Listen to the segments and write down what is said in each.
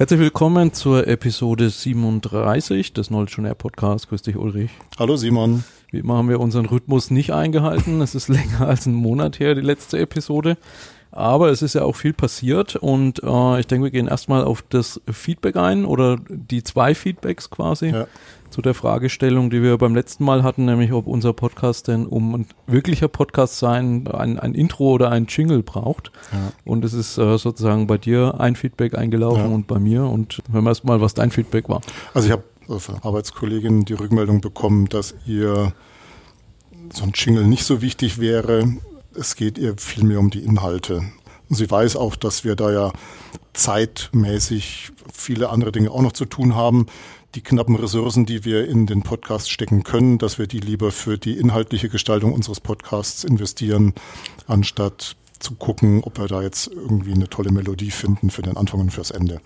Herzlich willkommen zur Episode 37 des Knowledge Podcasts. Grüß dich, Ulrich. Hallo, Simon. Wie immer haben wir unseren Rhythmus nicht eingehalten. Es ist länger als ein Monat her, die letzte Episode. Aber es ist ja auch viel passiert und äh, ich denke, wir gehen erstmal auf das Feedback ein oder die zwei Feedbacks quasi ja. zu der Fragestellung, die wir beim letzten Mal hatten, nämlich ob unser Podcast denn, um ein wirklicher Podcast sein, ein, ein Intro oder ein Jingle braucht. Ja. Und es ist äh, sozusagen bei dir ein Feedback eingelaufen ja. und bei mir und hören wir erstmal, was dein Feedback war. Also ich habe von Arbeitskolleginnen die Rückmeldung bekommen, dass ihr so ein Jingle nicht so wichtig wäre es geht ihr vielmehr um die Inhalte. Und sie weiß auch, dass wir da ja zeitmäßig viele andere Dinge auch noch zu tun haben. Die knappen Ressourcen, die wir in den Podcast stecken können, dass wir die lieber für die inhaltliche Gestaltung unseres Podcasts investieren, anstatt zu gucken, ob wir da jetzt irgendwie eine tolle Melodie finden für den Anfang und fürs Ende.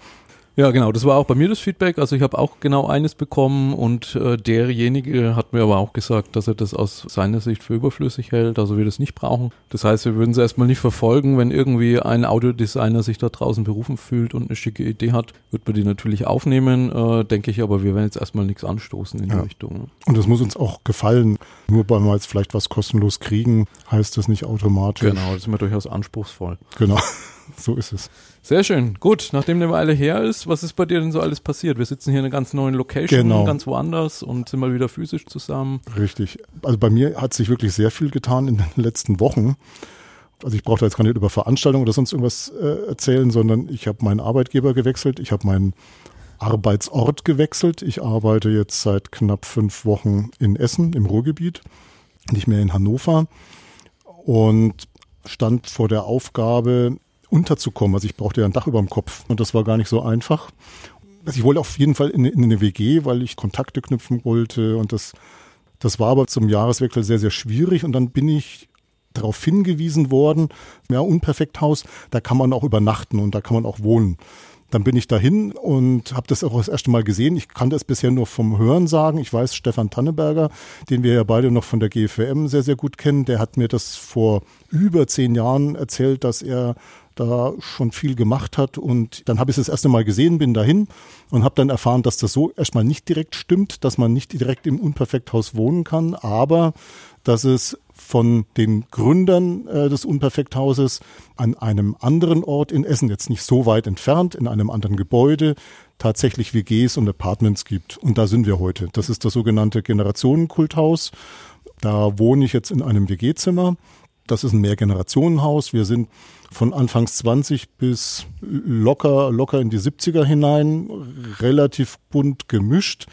Ja, genau, das war auch bei mir das Feedback. Also ich habe auch genau eines bekommen und äh, derjenige hat mir aber auch gesagt, dass er das aus seiner Sicht für überflüssig hält, also wir das nicht brauchen. Das heißt, wir würden es erstmal nicht verfolgen. Wenn irgendwie ein Audiodesigner sich da draußen berufen fühlt und eine schicke Idee hat, wird man die natürlich aufnehmen, äh, denke ich, aber wir werden jetzt erstmal nichts anstoßen in ja. die Richtung. Ne? Und das muss uns auch gefallen. Nur weil wir jetzt vielleicht was kostenlos kriegen, heißt das nicht automatisch. Genau, das ist immer durchaus anspruchsvoll. Genau, so ist es. Sehr schön. Gut, nachdem eine Weile her ist, was ist bei dir denn so alles passiert? Wir sitzen hier in einer ganz neuen Location, genau. ganz woanders und sind mal wieder physisch zusammen. Richtig. Also bei mir hat sich wirklich sehr viel getan in den letzten Wochen. Also ich brauche da jetzt gar nicht über Veranstaltungen oder sonst irgendwas äh, erzählen, sondern ich habe meinen Arbeitgeber gewechselt, ich habe meinen Arbeitsort gewechselt. Ich arbeite jetzt seit knapp fünf Wochen in Essen im Ruhrgebiet, nicht mehr in Hannover und stand vor der Aufgabe, unterzukommen. Also ich brauchte ja ein Dach über dem Kopf und das war gar nicht so einfach. Also ich wollte auf jeden Fall in, in eine WG, weil ich Kontakte knüpfen wollte und das, das war aber zum Jahreswechsel sehr, sehr schwierig und dann bin ich darauf hingewiesen worden, ja, Unperfekthaus, da kann man auch übernachten und da kann man auch wohnen. Dann bin ich dahin und habe das auch das erste Mal gesehen. Ich kannte es bisher nur vom Hören sagen. Ich weiß, Stefan Tanneberger, den wir ja beide noch von der GFM sehr, sehr gut kennen, der hat mir das vor über zehn Jahren erzählt, dass er da schon viel gemacht hat. Und dann habe ich es das erste Mal gesehen, bin dahin und habe dann erfahren, dass das so erstmal nicht direkt stimmt, dass man nicht direkt im Unperfekthaus wohnen kann, aber dass es von den Gründern äh, des Unperfekthauses an einem anderen Ort in Essen, jetzt nicht so weit entfernt, in einem anderen Gebäude, tatsächlich WGs und Apartments gibt. Und da sind wir heute. Das ist das sogenannte Generationenkulthaus. Da wohne ich jetzt in einem WG-Zimmer. Das ist ein Mehrgenerationenhaus. Wir sind von Anfangs 20 bis locker, locker in die 70er hinein, relativ bunt gemischt.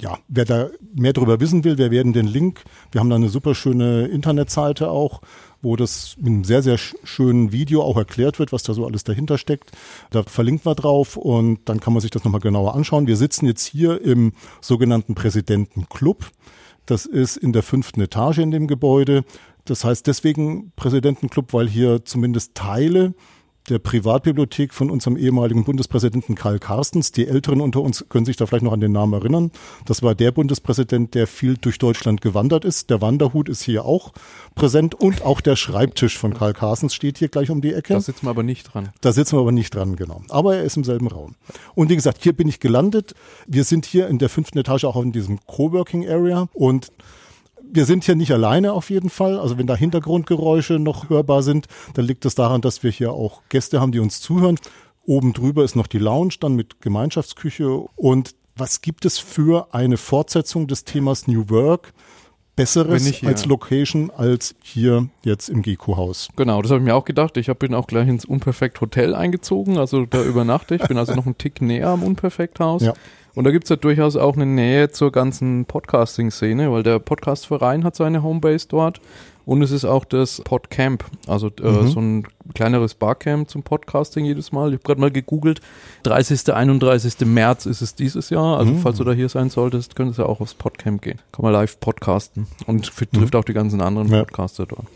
Ja, wer da mehr darüber wissen will, wir werden den Link, wir haben da eine super schöne Internetseite auch, wo das mit einem sehr, sehr schönen Video auch erklärt wird, was da so alles dahinter steckt. Da verlinken wir drauf und dann kann man sich das nochmal genauer anschauen. Wir sitzen jetzt hier im sogenannten Präsidentenclub. Das ist in der fünften Etage in dem Gebäude. Das heißt deswegen Präsidentenclub, weil hier zumindest Teile der Privatbibliothek von unserem ehemaligen Bundespräsidenten Karl Carstens. Die Älteren unter uns können sich da vielleicht noch an den Namen erinnern. Das war der Bundespräsident, der viel durch Deutschland gewandert ist. Der Wanderhut ist hier auch präsent und auch der Schreibtisch von Karl Carstens steht hier gleich um die Ecke. Da sitzen wir aber nicht dran. Da sitzen wir aber nicht dran, genau. Aber er ist im selben Raum. Und wie gesagt, hier bin ich gelandet. Wir sind hier in der fünften Etage auch in diesem Coworking Area und wir sind hier nicht alleine auf jeden Fall. Also wenn da Hintergrundgeräusche noch hörbar sind, dann liegt es das daran, dass wir hier auch Gäste haben, die uns zuhören. Oben drüber ist noch die Lounge, dann mit Gemeinschaftsküche. Und was gibt es für eine Fortsetzung des Themas New Work? Besseres als Location als hier jetzt im Geko-Haus. Genau, das habe ich mir auch gedacht. Ich bin auch gleich ins Unperfekt Hotel eingezogen, also da übernachte ich. Bin also noch einen Tick näher am Unperfekt-Haus. Ja. Und da gibt's ja durchaus auch eine Nähe zur ganzen Podcasting-Szene, weil der Podcastverein hat seine Homebase dort und es ist auch das Podcamp, also äh, mhm. so ein kleineres Barcamp zum Podcasting jedes Mal. Ich habe gerade mal gegoogelt, 30. 31. März ist es dieses Jahr, also mhm. falls du da hier sein solltest, könntest du ja auch aufs Podcamp gehen. Kann man live podcasten und trifft mhm. auch die ganzen anderen ja. Podcaster dort.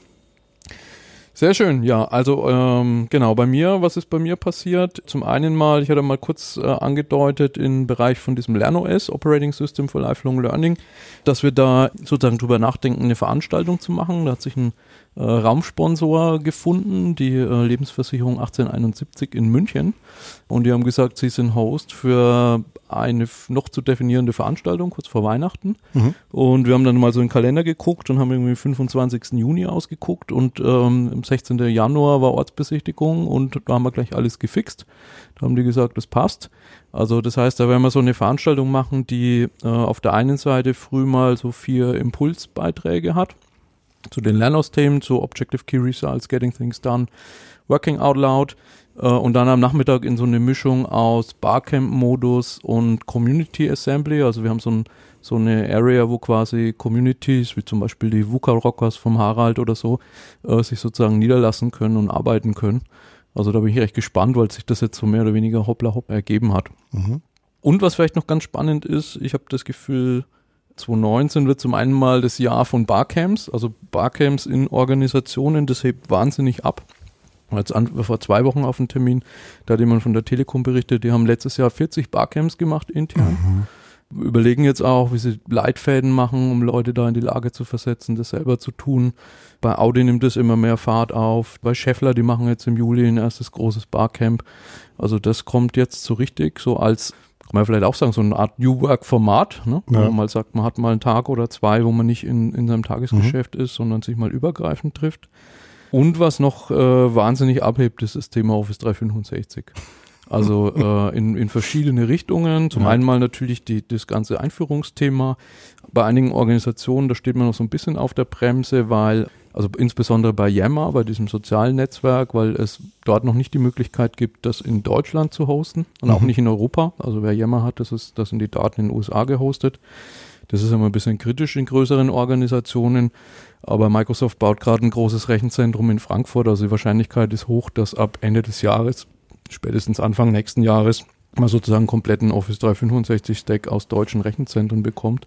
Sehr schön, ja. Also ähm, genau, bei mir, was ist bei mir passiert? Zum einen mal, ich hatte mal kurz äh, angedeutet im Bereich von diesem LernOS, Operating System for Lifelong Learning, dass wir da sozusagen drüber nachdenken, eine Veranstaltung zu machen. Da hat sich ein äh, Raumsponsor gefunden, die äh, Lebensversicherung 1871 in München. Und die haben gesagt, sie sind Host für eine noch zu definierende Veranstaltung kurz vor Weihnachten. Mhm. Und wir haben dann mal so in den Kalender geguckt und haben irgendwie 25. Juni ausgeguckt und ähm, am 16. Januar war Ortsbesichtigung und da haben wir gleich alles gefixt. Da haben die gesagt, das passt. Also das heißt, da werden wir so eine Veranstaltung machen, die äh, auf der einen Seite früh mal so vier Impulsbeiträge hat zu den Lernausthemen, zu Objective Key Results, Getting Things Done, Working Out Loud äh, und dann am Nachmittag in so eine Mischung aus Barcamp-Modus und Community Assembly. Also wir haben so, ein, so eine Area, wo quasi Communities, wie zum Beispiel die VUCA Rockers vom Harald oder so, äh, sich sozusagen niederlassen können und arbeiten können. Also da bin ich recht gespannt, weil sich das jetzt so mehr oder weniger hoppla hopp ergeben hat. Mhm. Und was vielleicht noch ganz spannend ist, ich habe das Gefühl, 2019 wird zum einen mal das Jahr von Barcamps, also Barcamps in Organisationen, das hebt wahnsinnig ab. Jetzt an, vor zwei Wochen auf einen Termin, da hat jemand von der Telekom berichtet, die haben letztes Jahr 40 Barcamps gemacht intern. Mhm. Überlegen jetzt auch, wie sie Leitfäden machen, um Leute da in die Lage zu versetzen, das selber zu tun. Bei Audi nimmt es immer mehr Fahrt auf. Bei Scheffler, die machen jetzt im Juli ein erstes großes Barcamp. Also das kommt jetzt so richtig, so als kann man vielleicht auch sagen, so eine Art New Work-Format, ne? Ja. wo man mal sagt, man hat mal einen Tag oder zwei, wo man nicht in, in seinem Tagesgeschäft mhm. ist, sondern sich mal übergreifend trifft. Und was noch äh, wahnsinnig abhebt, ist das Thema Office 365. Also äh, in, in verschiedene Richtungen. Zum ja. einen mal natürlich die, das ganze Einführungsthema. Bei einigen Organisationen, da steht man noch so ein bisschen auf der Bremse, weil also insbesondere bei Yammer, bei diesem sozialen Netzwerk, weil es dort noch nicht die Möglichkeit gibt, das in Deutschland zu hosten und mhm. auch nicht in Europa. Also wer Yammer hat, das ist, das sind die Daten in den USA gehostet. Das ist immer ein bisschen kritisch in größeren Organisationen. Aber Microsoft baut gerade ein großes Rechenzentrum in Frankfurt. Also die Wahrscheinlichkeit ist hoch, dass ab Ende des Jahres, spätestens Anfang nächsten Jahres, man sozusagen einen kompletten Office 365 Stack aus deutschen Rechenzentren bekommt.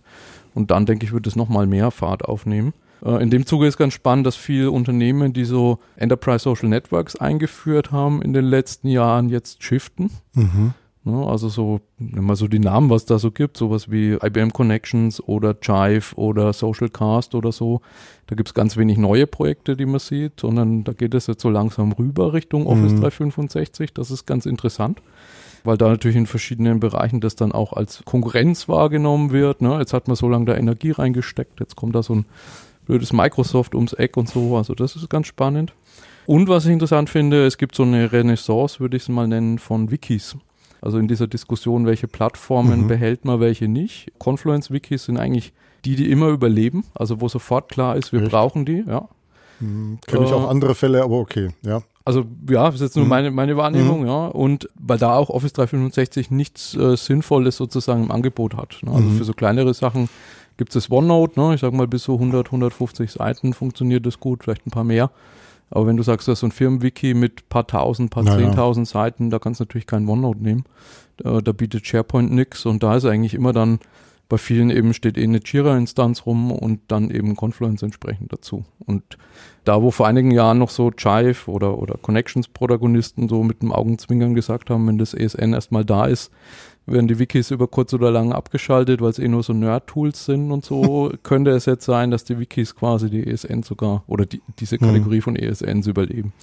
Und dann denke ich, wird es nochmal mehr Fahrt aufnehmen. Äh, in dem Zuge ist ganz spannend, dass viele Unternehmen, die so Enterprise Social Networks eingeführt haben in den letzten Jahren, jetzt shiften. Mhm. Ne, also so, wenn man so die Namen, was da so gibt, sowas wie IBM Connections oder Jive oder Social Cast oder so, da gibt es ganz wenig neue Projekte, die man sieht, sondern da geht es jetzt so langsam rüber Richtung Office mhm. 365. Das ist ganz interessant weil da natürlich in verschiedenen Bereichen das dann auch als Konkurrenz wahrgenommen wird. Ne? Jetzt hat man so lange da Energie reingesteckt, jetzt kommt da so ein blödes Microsoft ums Eck und so. Also das ist ganz spannend. Und was ich interessant finde, es gibt so eine Renaissance, würde ich es mal nennen, von Wikis. Also in dieser Diskussion, welche Plattformen mhm. behält man, welche nicht. Confluence-Wikis sind eigentlich die, die immer überleben, also wo sofort klar ist, wir Echt? brauchen die, ja. Hm, Kenne ich auch äh, andere Fälle, aber okay, ja. Also ja, das ist jetzt nur mhm. meine, meine Wahrnehmung, mhm. ja. Und weil da auch Office 365 nichts äh, Sinnvolles sozusagen im Angebot hat. Ne? Also mhm. für so kleinere Sachen gibt es das OneNote, ne? ich sag mal bis so 100, 150 Seiten funktioniert das gut, vielleicht ein paar mehr. Aber wenn du sagst, das ist so ein Firmenwiki mit paar tausend, paar zehntausend ja. Seiten, da kannst du natürlich kein OneNote nehmen. Da, da bietet SharePoint nix und da ist eigentlich immer dann bei vielen eben steht eh eine Jira-Instanz rum und dann eben Confluence entsprechend dazu. Und da, wo vor einigen Jahren noch so Jive oder, oder Connections-Protagonisten so mit dem Augenzwinkern gesagt haben, wenn das ESN erstmal da ist, werden die Wikis über kurz oder lang abgeschaltet, weil es eh nur so Nerd-Tools sind und so, könnte es jetzt sein, dass die Wikis quasi die ESN sogar oder die, diese. Kategorie mhm. von ESNs überleben.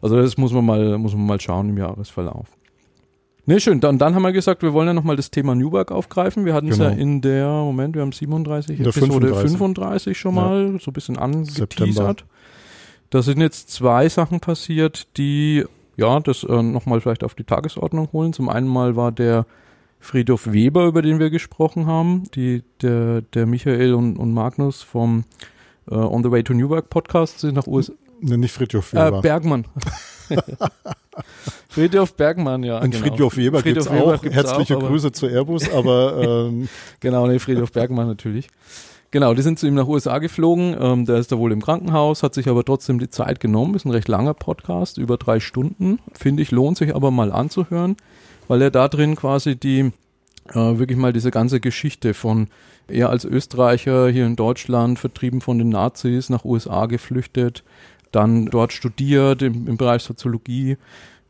Also das muss man mal, muss man mal schauen im Jahresverlauf. Ne, schön. Dann, dann haben wir gesagt, wir wollen ja nochmal das Thema Newberg aufgreifen. Wir hatten es genau. ja in der, Moment, wir haben 37, in Episode 35. 35 schon mal ja. so ein bisschen angeteasert. Da sind jetzt zwei Sachen passiert, die ja das äh, nochmal vielleicht auf die Tagesordnung holen. Zum einen mal war der Friedhof Weber, über den wir gesprochen haben, die, der, der Michael und, und Magnus vom äh, On the Way to Newark Podcast sind nach USA. Ne, nicht Friedhof Weber. Äh, Bergmann. Friedhof Bergmann, ja. Und genau. Friedhof Weber Friedhof gibt's Weber auch. Gibt's Herzliche auch, Grüße zu Airbus, aber ähm. genau, nee, Friedhof Bergmann natürlich. Genau, die sind zu ihm nach USA geflogen. Ähm, der ist da wohl im Krankenhaus, hat sich aber trotzdem die Zeit genommen. Ist ein recht langer Podcast, über drei Stunden. Finde ich, lohnt sich aber mal anzuhören weil er da drin quasi die äh, wirklich mal diese ganze Geschichte von er als Österreicher hier in Deutschland, vertrieben von den Nazis, nach USA geflüchtet, dann dort studiert im, im Bereich Soziologie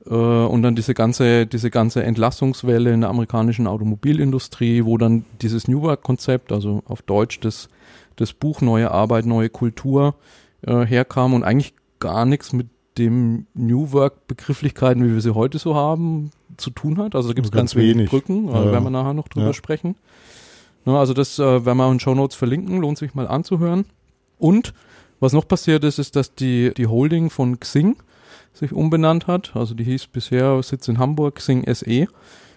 äh, und dann diese ganze, diese ganze Entlassungswelle in der amerikanischen Automobilindustrie, wo dann dieses New Work-Konzept, also auf Deutsch das, das Buch Neue Arbeit, neue Kultur äh, herkam und eigentlich gar nichts mit dem New Work Begrifflichkeiten, wie wir sie heute so haben, zu tun hat. Also da gibt es ganz, ganz, wenig Brücken, äh, ja. werden wir nachher noch drüber ja. sprechen. Na, also das äh, werden wir in Show Notes verlinken, lohnt sich mal anzuhören. Und was noch passiert ist, ist, dass die, die Holding von Xing sich umbenannt hat. Also die hieß bisher, Sitz in Hamburg, Xing SE.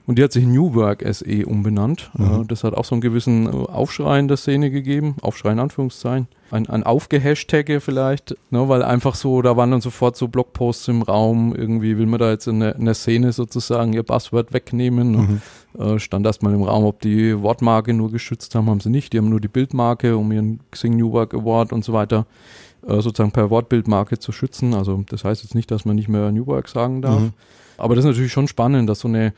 Und die hat sich New Work SE umbenannt. Mhm. das hat auch so einen gewissen äh, Aufschrei in der Szene gegeben. Aufschrei in Anführungszeichen. Ein, ein Aufgehashtagge vielleicht, ne, weil einfach so, da waren dann sofort so Blogposts im Raum. Irgendwie will man da jetzt in der, in der Szene sozusagen ihr Passwort wegnehmen. Ne? Mhm. Äh, stand erstmal im Raum, ob die Wortmarke nur geschützt haben, haben sie nicht. Die haben nur die Bildmarke um ihren Xing New Work Award und so weiter äh, sozusagen per Wortbildmarke zu schützen. Also das heißt jetzt nicht, dass man nicht mehr New Work sagen darf. Mhm. Aber das ist natürlich schon spannend, dass so eine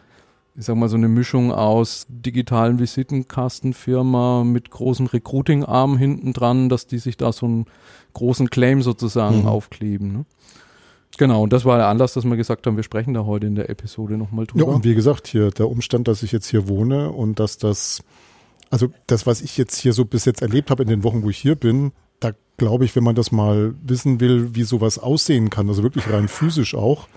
ich sag mal, so eine Mischung aus digitalen Visitenkastenfirma mit großem Recruiting-Arm hinten dran, dass die sich da so einen großen Claim sozusagen mhm. aufkleben. Ne? Genau, und das war der Anlass, dass wir gesagt haben, wir sprechen da heute in der Episode nochmal drüber. Ja, und wie gesagt, hier der Umstand, dass ich jetzt hier wohne und dass das, also das, was ich jetzt hier so bis jetzt erlebt habe in den Wochen, wo ich hier bin, da glaube ich, wenn man das mal wissen will, wie sowas aussehen kann, also wirklich rein physisch auch,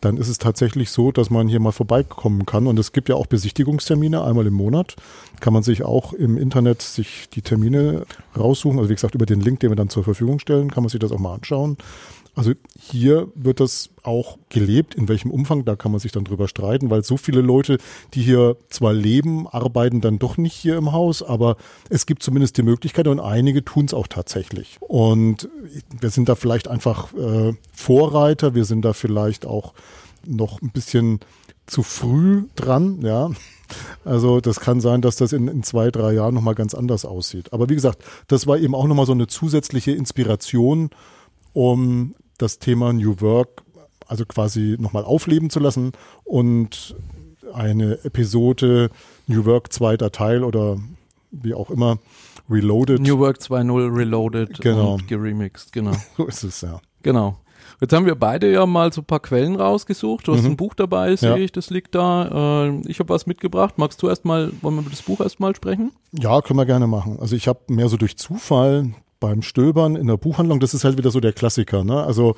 dann ist es tatsächlich so, dass man hier mal vorbeikommen kann. Und es gibt ja auch Besichtigungstermine einmal im Monat. Kann man sich auch im Internet sich die Termine raussuchen. Also wie gesagt, über den Link, den wir dann zur Verfügung stellen, kann man sich das auch mal anschauen. Also hier wird das auch gelebt. In welchem Umfang, da kann man sich dann drüber streiten, weil so viele Leute, die hier zwar leben, arbeiten dann doch nicht hier im Haus, aber es gibt zumindest die Möglichkeit und einige tun es auch tatsächlich. Und wir sind da vielleicht einfach äh, Vorreiter, wir sind da vielleicht auch noch ein bisschen zu früh dran, ja. Also das kann sein, dass das in, in zwei, drei Jahren nochmal ganz anders aussieht. Aber wie gesagt, das war eben auch nochmal so eine zusätzliche Inspiration, um das Thema New Work also quasi nochmal aufleben zu lassen und eine Episode New Work zweiter Teil oder wie auch immer Reloaded. New Work 2.0 Reloaded genau. und geremixed, genau. so ist es, ja. Genau. Jetzt haben wir beide ja mal so ein paar Quellen rausgesucht. Du hast mhm. ein Buch dabei, sehe ja. ich, das liegt da. Äh, ich habe was mitgebracht. Magst du erstmal, wollen wir über das Buch erstmal sprechen? Ja, können wir gerne machen. Also ich habe mehr so durch Zufall beim Stöbern in der Buchhandlung, das ist halt wieder so der Klassiker. Ne? Also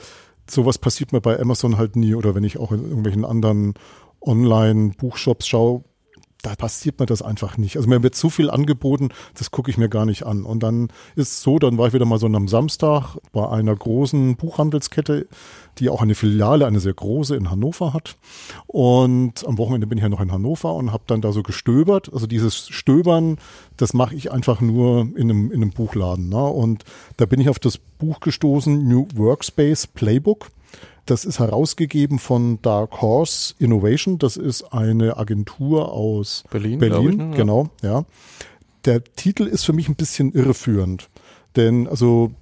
sowas passiert mir bei Amazon halt nie oder wenn ich auch in irgendwelchen anderen Online-Buchshops schaue, da passiert mir das einfach nicht. Also mir wird zu viel angeboten, das gucke ich mir gar nicht an. Und dann ist so, dann war ich wieder mal so am Samstag bei einer großen Buchhandelskette, die auch eine Filiale, eine sehr große in Hannover hat. Und am Wochenende bin ich ja noch in Hannover und habe dann da so gestöbert. Also dieses Stöbern, das mache ich einfach nur in einem, in einem Buchladen. Ne? Und da bin ich auf das Buch gestoßen, New Workspace Playbook. Das ist herausgegeben von Dark Horse Innovation. Das ist eine Agentur aus Berlin. Berlin, ich, ne? genau, ja. Der Titel ist für mich ein bisschen irreführend. Denn also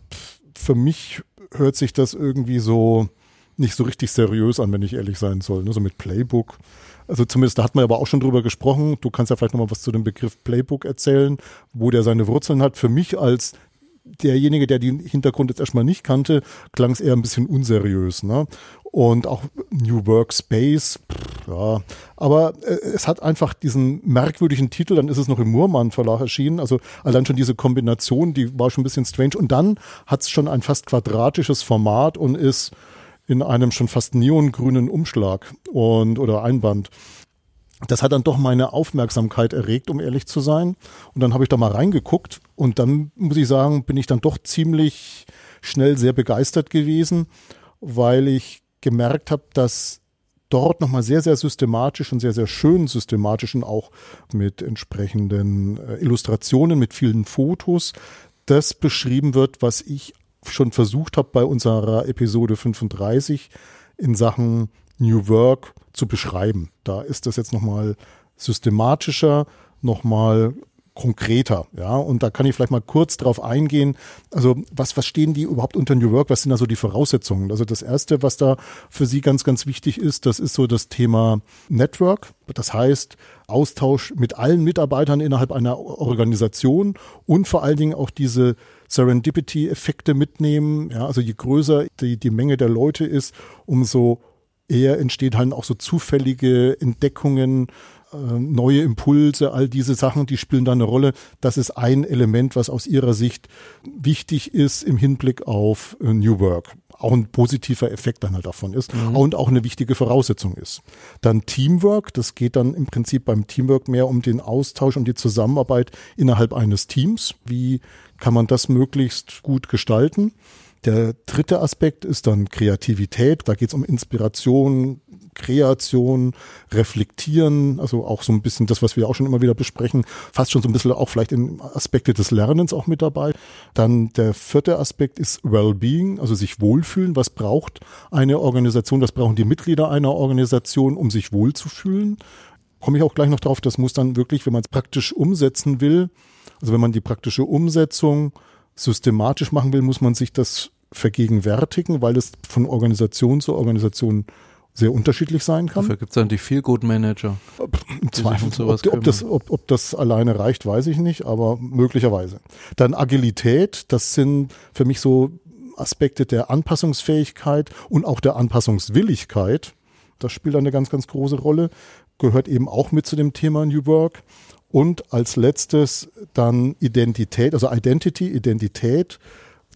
für mich hört sich das irgendwie so nicht so richtig seriös an, wenn ich ehrlich sein soll. Ne? So mit Playbook. Also zumindest, da hat man aber auch schon drüber gesprochen. Du kannst ja vielleicht nochmal was zu dem Begriff Playbook erzählen, wo der seine Wurzeln hat. Für mich als derjenige, der den Hintergrund jetzt erstmal nicht kannte, klang es eher ein bisschen unseriös. Ne? Und auch New Workspace, pff, ja. Aber äh, es hat einfach diesen merkwürdigen Titel, dann ist es noch im Murmann Verlag erschienen. Also allein schon diese Kombination, die war schon ein bisschen strange. Und dann hat es schon ein fast quadratisches Format und ist in einem schon fast neongrünen Umschlag und oder Einband das hat dann doch meine Aufmerksamkeit erregt, um ehrlich zu sein. Und dann habe ich da mal reingeguckt und dann muss ich sagen, bin ich dann doch ziemlich schnell sehr begeistert gewesen, weil ich gemerkt habe, dass dort nochmal sehr, sehr systematisch und sehr, sehr schön systematisch und auch mit entsprechenden äh, Illustrationen, mit vielen Fotos, das beschrieben wird, was ich schon versucht habe bei unserer Episode 35 in Sachen New Work zu beschreiben. Da ist das jetzt nochmal systematischer, nochmal konkreter, ja, und da kann ich vielleicht mal kurz drauf eingehen. Also, was, was stehen die überhaupt unter New Work? Was sind da so die Voraussetzungen? Also, das erste, was da für Sie ganz, ganz wichtig ist, das ist so das Thema Network. Das heißt, Austausch mit allen Mitarbeitern innerhalb einer Organisation und vor allen Dingen auch diese Serendipity-Effekte mitnehmen. Ja, also je größer die, die Menge der Leute ist, umso eher entsteht halt auch so zufällige Entdeckungen, äh, neue Impulse, all diese Sachen, die spielen da eine Rolle. Das ist ein Element, was aus Ihrer Sicht wichtig ist im Hinblick auf äh, New Work. Auch ein positiver Effekt dann halt davon ist mhm. und auch eine wichtige Voraussetzung ist. Dann Teamwork, das geht dann im Prinzip beim Teamwork mehr um den Austausch, um die Zusammenarbeit innerhalb eines Teams. Wie kann man das möglichst gut gestalten? Der dritte Aspekt ist dann Kreativität. Da geht es um Inspiration, Kreation, Reflektieren, also auch so ein bisschen das, was wir auch schon immer wieder besprechen, fast schon so ein bisschen auch vielleicht in Aspekte des Lernens auch mit dabei. Dann der vierte Aspekt ist Wellbeing, also sich wohlfühlen. Was braucht eine Organisation? Was brauchen die Mitglieder einer Organisation, um sich wohlzufühlen? Komme ich auch gleich noch drauf. Das muss dann wirklich, wenn man es praktisch umsetzen will, also wenn man die praktische Umsetzung systematisch machen will, muss man sich das vergegenwärtigen, weil es von Organisation zu Organisation sehr unterschiedlich sein kann. Dafür gibt es dann die Feel-Good-Manager. Im Zweifel. Ob, ob, das, ob, ob das alleine reicht, weiß ich nicht, aber möglicherweise. Dann Agilität, das sind für mich so Aspekte der Anpassungsfähigkeit und auch der Anpassungswilligkeit. Das spielt eine ganz, ganz große Rolle. Gehört eben auch mit zu dem Thema New Work. Und als letztes dann Identität, also Identity, Identität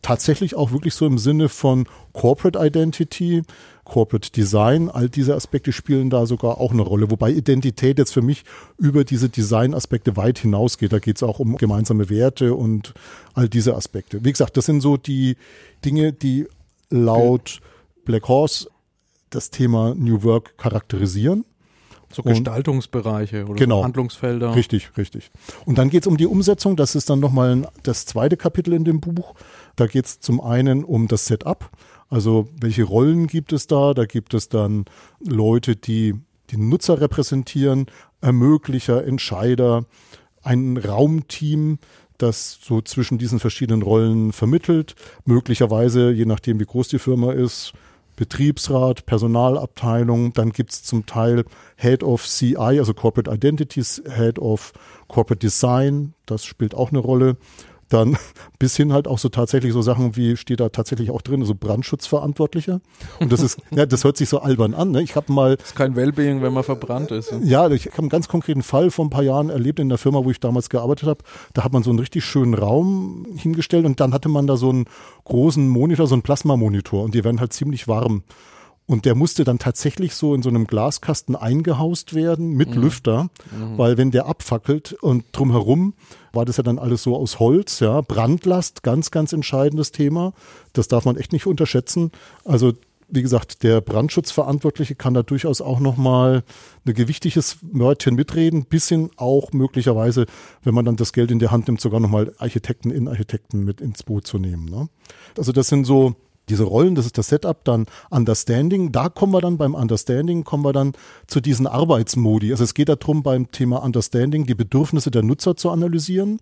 tatsächlich auch wirklich so im Sinne von Corporate Identity, Corporate Design, all diese Aspekte spielen da sogar auch eine Rolle. Wobei Identität jetzt für mich über diese Design-Aspekte weit hinausgeht. Da geht es auch um gemeinsame Werte und all diese Aspekte. Wie gesagt, das sind so die Dinge, die laut Black Horse das Thema New Work charakterisieren. So Gestaltungsbereiche oder genau, Handlungsfelder. Richtig, richtig. Und dann geht es um die Umsetzung. Das ist dann nochmal das zweite Kapitel in dem Buch. Da geht es zum einen um das Setup. Also welche Rollen gibt es da? Da gibt es dann Leute, die die Nutzer repräsentieren, Ermöglicher, Entscheider, ein Raumteam, das so zwischen diesen verschiedenen Rollen vermittelt. Möglicherweise, je nachdem wie groß die Firma ist, Betriebsrat, Personalabteilung, dann gibt's zum Teil Head of CI, also Corporate Identities, Head of Corporate Design, das spielt auch eine Rolle dann bis hin halt auch so tatsächlich so Sachen wie steht da tatsächlich auch drin, so Brandschutzverantwortlicher. Und das ist, ja, das hört sich so albern an. Ne? Ich habe mal. Das ist kein Wellbeing, wenn man verbrannt ist. Ja, ich habe einen ganz konkreten Fall vor ein paar Jahren erlebt in der Firma, wo ich damals gearbeitet habe. Da hat man so einen richtig schönen Raum hingestellt und dann hatte man da so einen großen Monitor, so einen Plasmamonitor und die werden halt ziemlich warm. Und der musste dann tatsächlich so in so einem Glaskasten eingehaust werden mit mhm. Lüfter, mhm. weil wenn der abfackelt und drumherum war das ja dann alles so aus Holz, ja. Brandlast, ganz, ganz entscheidendes Thema. Das darf man echt nicht unterschätzen. Also wie gesagt, der Brandschutzverantwortliche kann da durchaus auch nochmal ein gewichtiges Wörtchen mitreden, bisschen auch möglicherweise, wenn man dann das Geld in der Hand nimmt, sogar nochmal Architekten, Innenarchitekten mit ins Boot zu nehmen. Ne? Also das sind so diese Rollen, das ist das Setup, dann Understanding. Da kommen wir dann beim Understanding, kommen wir dann zu diesen Arbeitsmodi. Also es geht darum, beim Thema Understanding die Bedürfnisse der Nutzer zu analysieren.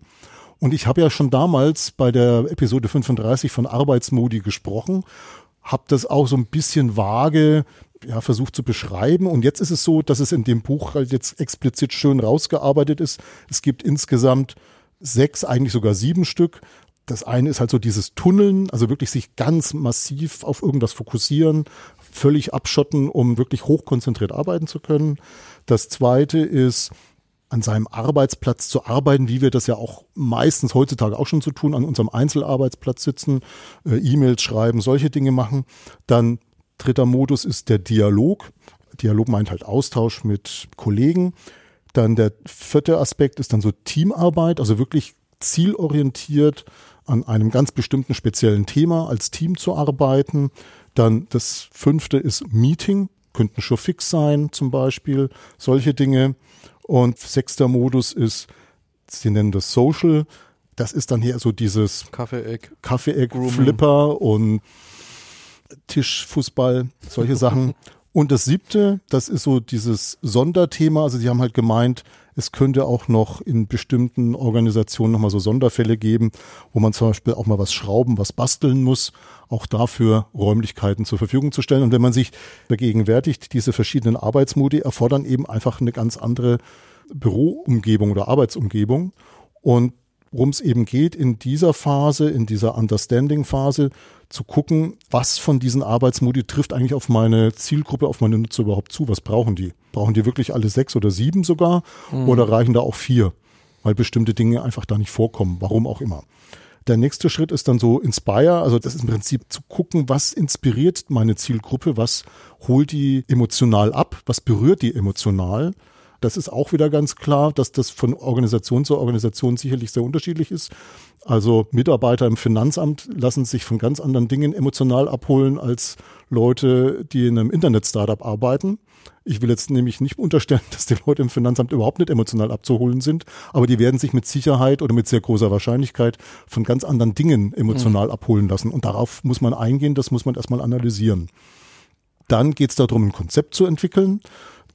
Und ich habe ja schon damals bei der Episode 35 von Arbeitsmodi gesprochen, habe das auch so ein bisschen vage ja, versucht zu beschreiben. Und jetzt ist es so, dass es in dem Buch halt jetzt explizit schön rausgearbeitet ist. Es gibt insgesamt sechs, eigentlich sogar sieben Stück, das eine ist halt so dieses Tunneln, also wirklich sich ganz massiv auf irgendwas fokussieren, völlig abschotten, um wirklich hochkonzentriert arbeiten zu können. Das zweite ist, an seinem Arbeitsplatz zu arbeiten, wie wir das ja auch meistens heutzutage auch schon zu tun, an unserem Einzelarbeitsplatz sitzen, äh, E-Mails schreiben, solche Dinge machen. Dann dritter Modus ist der Dialog. Dialog meint halt Austausch mit Kollegen. Dann der vierte Aspekt ist dann so Teamarbeit, also wirklich zielorientiert an einem ganz bestimmten speziellen Thema als Team zu arbeiten. Dann das fünfte ist Meeting, könnten schon fix sein zum Beispiel, solche Dinge. Und sechster Modus ist, sie nennen das Social. Das ist dann hier so dieses Kaffeeeck, Kaffeeeck, Flipper und Tischfußball, solche Sachen. Und das siebte, das ist so dieses Sonderthema. Also sie haben halt gemeint, es könnte auch noch in bestimmten Organisationen nochmal so Sonderfälle geben, wo man zum Beispiel auch mal was schrauben, was basteln muss, auch dafür Räumlichkeiten zur Verfügung zu stellen. Und wenn man sich vergegenwärtigt, diese verschiedenen Arbeitsmodi erfordern eben einfach eine ganz andere Büroumgebung oder Arbeitsumgebung. Und worum es eben geht, in dieser Phase, in dieser Understanding-Phase, zu gucken, was von diesen Arbeitsmodi trifft eigentlich auf meine Zielgruppe, auf meine Nutzer überhaupt zu. Was brauchen die? Brauchen die wirklich alle sechs oder sieben sogar? Mhm. Oder reichen da auch vier? Weil bestimmte Dinge einfach da nicht vorkommen, warum auch immer. Der nächste Schritt ist dann so Inspire, also das ist im Prinzip zu gucken, was inspiriert meine Zielgruppe, was holt die emotional ab, was berührt die emotional das ist auch wieder ganz klar, dass das von Organisation zu Organisation sicherlich sehr unterschiedlich ist. Also Mitarbeiter im Finanzamt lassen sich von ganz anderen Dingen emotional abholen als Leute, die in einem Internet-Startup arbeiten. Ich will jetzt nämlich nicht unterstellen, dass die Leute im Finanzamt überhaupt nicht emotional abzuholen sind, aber die werden sich mit Sicherheit oder mit sehr großer Wahrscheinlichkeit von ganz anderen Dingen emotional mhm. abholen lassen. Und darauf muss man eingehen, das muss man erstmal analysieren. Dann geht es darum, ein Konzept zu entwickeln.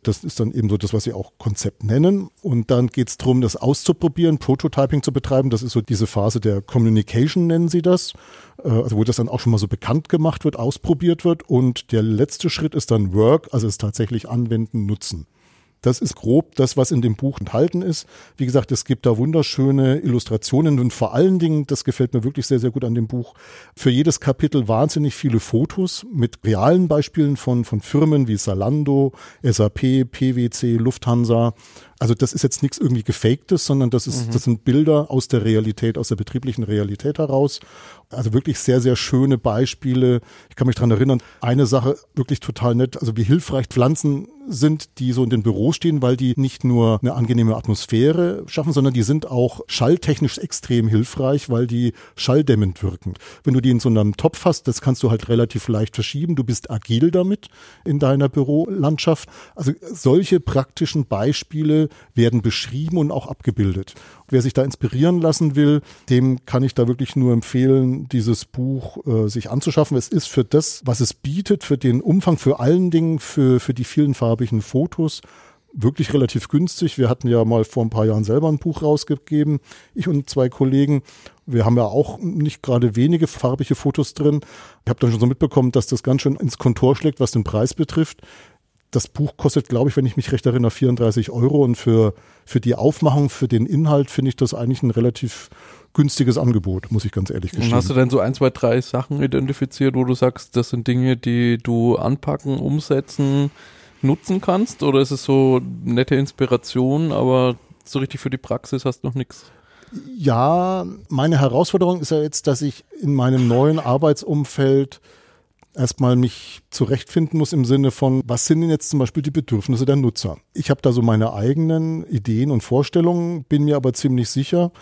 Das ist dann eben so das, was sie auch Konzept nennen. Und dann geht es darum, das auszuprobieren, Prototyping zu betreiben. Das ist so diese Phase der Communication, nennen sie das. Äh, also wo das dann auch schon mal so bekannt gemacht wird, ausprobiert wird. Und der letzte Schritt ist dann Work, also es tatsächlich anwenden, nutzen. Das ist grob das, was in dem Buch enthalten ist. Wie gesagt, es gibt da wunderschöne Illustrationen und vor allen Dingen, das gefällt mir wirklich sehr, sehr gut an dem Buch, für jedes Kapitel wahnsinnig viele Fotos mit realen Beispielen von, von Firmen wie Salando, SAP, PwC, Lufthansa, also das ist jetzt nichts irgendwie gefaktes, sondern das ist, mhm. das sind Bilder aus der Realität, aus der betrieblichen Realität heraus. Also wirklich sehr, sehr schöne Beispiele. Ich kann mich dran erinnern, eine Sache wirklich total nett, also wie hilfreich Pflanzen sind, die so in den Büros stehen, weil die nicht nur eine angenehme Atmosphäre schaffen, sondern die sind auch schalltechnisch extrem hilfreich, weil die schalldämmend wirken. Wenn du die in so einem Topf hast, das kannst du halt relativ leicht verschieben. Du bist agil damit in deiner Bürolandschaft. Also solche praktischen Beispiele werden beschrieben und auch abgebildet. Wer sich da inspirieren lassen will, dem kann ich da wirklich nur empfehlen, dieses Buch äh, sich anzuschaffen. Es ist für das, was es bietet, für den Umfang, für allen Dingen, für, für die vielen farbigen Fotos, wirklich relativ günstig. Wir hatten ja mal vor ein paar Jahren selber ein Buch rausgegeben, ich und zwei Kollegen. Wir haben ja auch nicht gerade wenige farbige Fotos drin. Ich habe dann schon so mitbekommen, dass das ganz schön ins Kontor schlägt, was den Preis betrifft das Buch kostet, glaube ich, wenn ich mich recht erinnere, 34 Euro und für, für die Aufmachung, für den Inhalt finde ich das eigentlich ein relativ günstiges Angebot, muss ich ganz ehrlich gestehen. Und hast du denn so ein, zwei, drei Sachen identifiziert, wo du sagst, das sind Dinge, die du anpacken, umsetzen, nutzen kannst? Oder ist es so nette Inspiration, aber so richtig für die Praxis hast du noch nichts? Ja, meine Herausforderung ist ja jetzt, dass ich in meinem neuen Arbeitsumfeld erstmal mich zurechtfinden muss im Sinne von, was sind denn jetzt zum Beispiel die Bedürfnisse der Nutzer? Ich habe da so meine eigenen Ideen und Vorstellungen, bin mir aber ziemlich sicher,